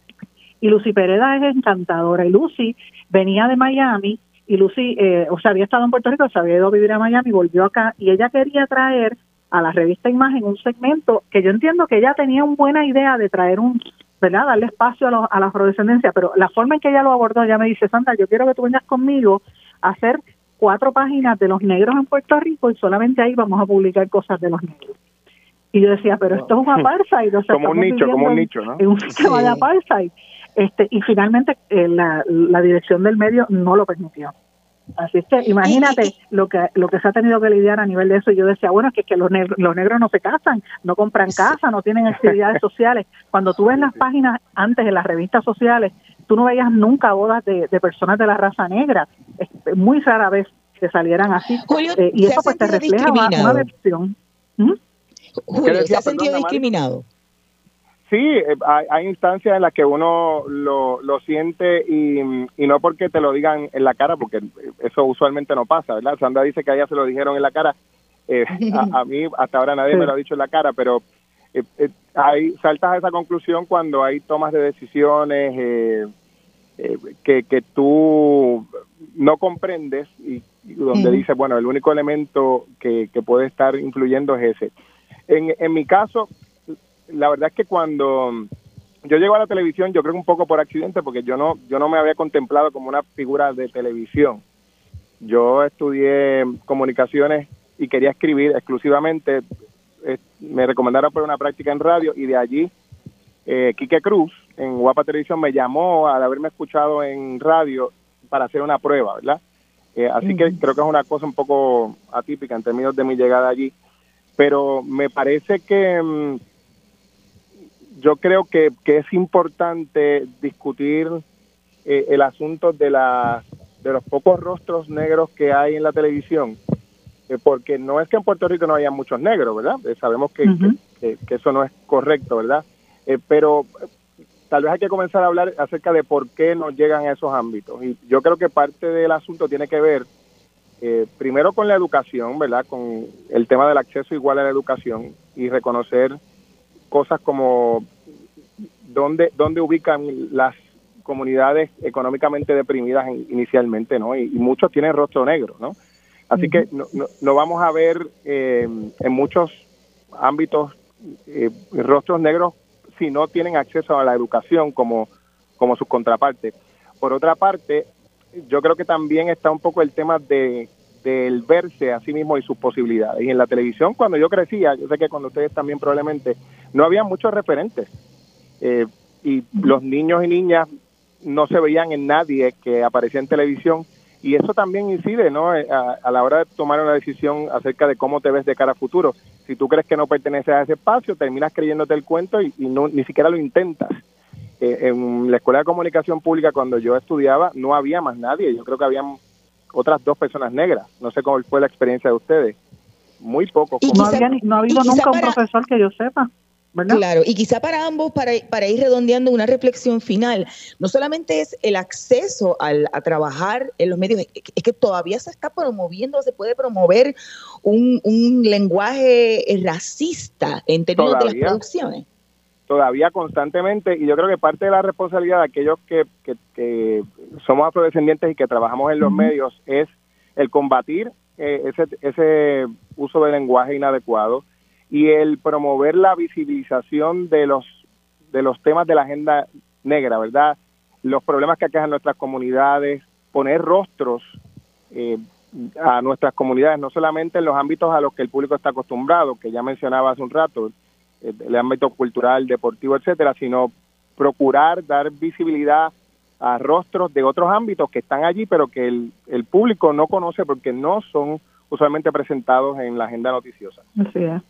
Y Lucy Pereda es encantadora. Y Lucy venía de Miami y Lucy, eh, o sea, había estado en Puerto Rico, se había ido a vivir a Miami, volvió acá y ella quería traer a la revista Imagen un segmento que yo entiendo que ella tenía una buena idea de traer un, ¿verdad? Darle espacio a, a la afrodescendencia, pero la forma en que ella lo abordó, ella me dice, Sandra, yo quiero que tú vengas conmigo a hacer cuatro páginas de los negros en Puerto Rico y solamente ahí vamos a publicar cosas de los negros. Y yo decía, pero esto es un apartheid. O sea, como un nicho, como un nicho, ¿no? En un sistema de apartheid. Este, y finalmente eh, la, la dirección del medio no lo permitió. Así es que imagínate lo que lo que se ha tenido que lidiar a nivel de eso. Yo decía, bueno, que, que los, negros, los negros no se casan, no compran casa, no tienen actividades sociales. Cuando tú ves las páginas antes de las revistas sociales, tú no veías nunca bodas de, personas de la raza negra. Es muy rara vez que salieran así. Eh, y eso pues te refleja una, versión. ¿Mm? Julio, ¿se ha sentido discriminado? Sí, eh, hay, instancias en las que uno lo, lo siente y, y, no porque te lo digan en la cara, porque eso usualmente no pasa, ¿verdad? Sandra dice que a ella se lo dijeron en la cara, eh, a, mí hasta ahora nadie me lo ha dicho en la cara, pero eh, hay, saltas a esa conclusión cuando hay tomas de decisiones que, que tú no comprendes y, donde dices, bueno, el único elemento que, que puede estar influyendo es ese. En, en mi caso, la verdad es que cuando yo llego a la televisión, yo creo que un poco por accidente, porque yo no, yo no me había contemplado como una figura de televisión. Yo estudié comunicaciones y quería escribir exclusivamente. Eh, me recomendaron por una práctica en radio y de allí eh, Quique Cruz en Guapa Televisión me llamó al haberme escuchado en radio para hacer una prueba, ¿verdad? Eh, así que creo que es una cosa un poco atípica en términos de mi llegada allí. Pero me parece que mm, yo creo que, es importante discutir eh, el asunto de, la, de los pocos rostros negros que hay en la televisión, eh, porque no es que en Puerto Rico no haya muchos negros, ¿verdad? sabemos que, que, eso no es correcto, ¿verdad? pero tal vez hay que comenzar a hablar acerca de por qué nos llegan a esos ámbitos. Y yo creo que parte del asunto tiene que ver eh, primero con la educación, ¿verdad? Con el tema del acceso igual a la educación y reconocer cosas como dónde, dónde ubican las comunidades económicamente deprimidas inicialmente, ¿no? Y, muchos tienen rostro negro, ¿no? Así que no, no, vamos a ver eh, en muchos ámbitos eh, rostros negros si no tienen acceso a la educación como, como sus contrapartes. Por otra parte, yo creo que también está un poco el tema de del verse a sí mismo y sus posibilidades. Y en la televisión, cuando yo crecía, yo sé que cuando ustedes también probablemente, no había muchos referentes. Eh, y los niños y niñas no se veían en nadie que aparecía en televisión. Y eso también incide ¿no? Eh, a, la hora de tomar una decisión acerca de cómo te ves de cara a futuro si tú crees que no perteneces a ese espacio, terminas creyéndote el cuento y, no, ni siquiera lo intentas. Eh, en la Escuela de Comunicación Pública, cuando yo estudiaba, no había más nadie. Yo creo que habían otras dos personas negras. No sé cómo fue la experiencia de ustedes. Muy poco. no, no ha habido nunca un profesor que yo sepa. Claro, y quizá para ambos, para, para, ir redondeando una reflexión final, no solamente es el acceso al, a trabajar en los medios, es que todavía se está promoviendo, se puede promover un, un lenguaje racista en términos de las producciones. Todavía constantemente, y yo creo que parte de la responsabilidad de aquellos que, que, somos afrodescendientes y que trabajamos en los medios es el combatir eh, ese, ese uso de lenguaje inadecuado y el promover la visibilización de los de los temas de la agenda negra, ¿verdad? Los problemas que aquejan nuestras comunidades, poner rostros eh, a nuestras comunidades, no solamente en los ámbitos a los que el público está acostumbrado, que ya mencionaba hace un rato, eh, el ámbito cultural, deportivo, etcétera, sino procurar dar visibilidad a rostros de otros ámbitos que están allí, pero que el, el público no conoce porque no son usualmente presentados en la agenda noticiosa. Así es.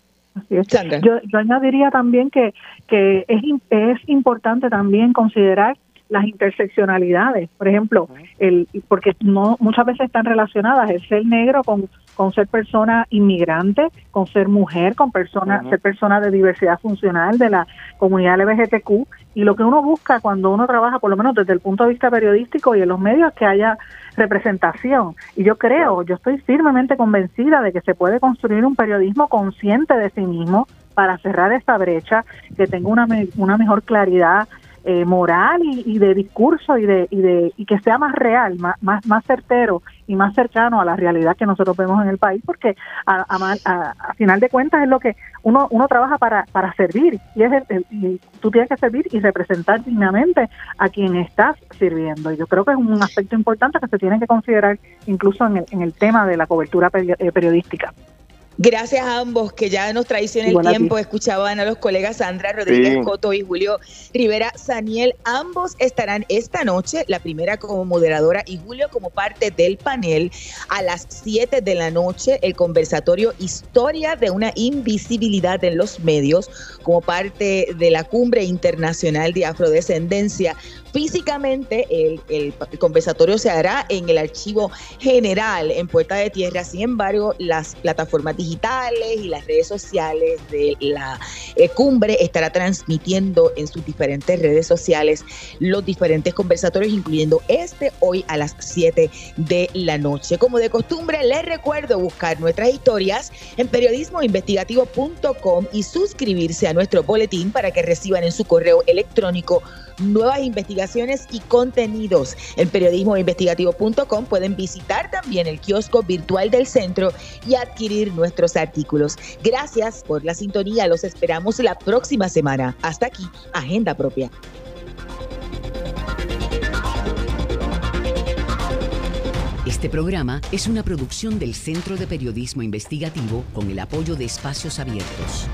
Yo, yo añadiría también que, que es, es importante también considerar las interseccionalidades, por ejemplo, el porque no muchas veces están relacionadas el ser negro con, con ser persona inmigrante, con ser mujer, con persona, ser persona de diversidad funcional de la comunidad LGBTQ y lo que uno busca cuando uno trabaja, por lo menos desde el punto de vista periodístico y en los medios, es que haya representación. Y yo creo, yo estoy firmemente convencida de que se puede construir un periodismo consciente de sí mismo para cerrar esta brecha, que tenga una, una mejor claridad eh, moral y, de discurso y de, y de y que sea más real, más, más, certero y más cercano a la realidad que nosotros vemos en el país, porque a, a, final de cuentas es lo que uno uno trabaja para, para servir y es y tú tienes que servir y representar dignamente a quien estás sirviendo. Y yo creo que es un aspecto importante que se tiene que considerar incluso en el, en el tema de la cobertura eh, periodística. Gracias a ambos que ya nos traiciona el tiempo. Escuchaban a los colegas Sandra Rodríguez Coto y Julio Rivera Saniel. Ambos estarán esta noche, la primera como moderadora y Julio como parte del panel. A las 7 de la noche, el conversatorio Historia de una invisibilidad en los medios, como parte de la Cumbre Internacional de Afrodescendencia. Físicamente, el, conversatorio se hará en el archivo general en Puerta de Tierra. Sin embargo, las plataformas digitales y las redes sociales de la eh, cumbre estará transmitiendo en sus diferentes redes sociales los diferentes conversatorios, incluyendo este hoy a las 7 de la noche. Como de costumbre, les recuerdo buscar nuestras historias en periodismoinvestigativo.com y suscribirse a nuestro boletín para que reciban en su correo electrónico nuevas investigaciones y contenidos. En periodismoinvestigativo.com pueden visitar también el kiosco virtual del centro y adquirir nuestros artículos. Gracias por la sintonía, los esperamos la próxima semana. Hasta aquí, Agenda Propia. Este programa es una producción del Centro de Periodismo Investigativo con el apoyo de Espacios Abiertos.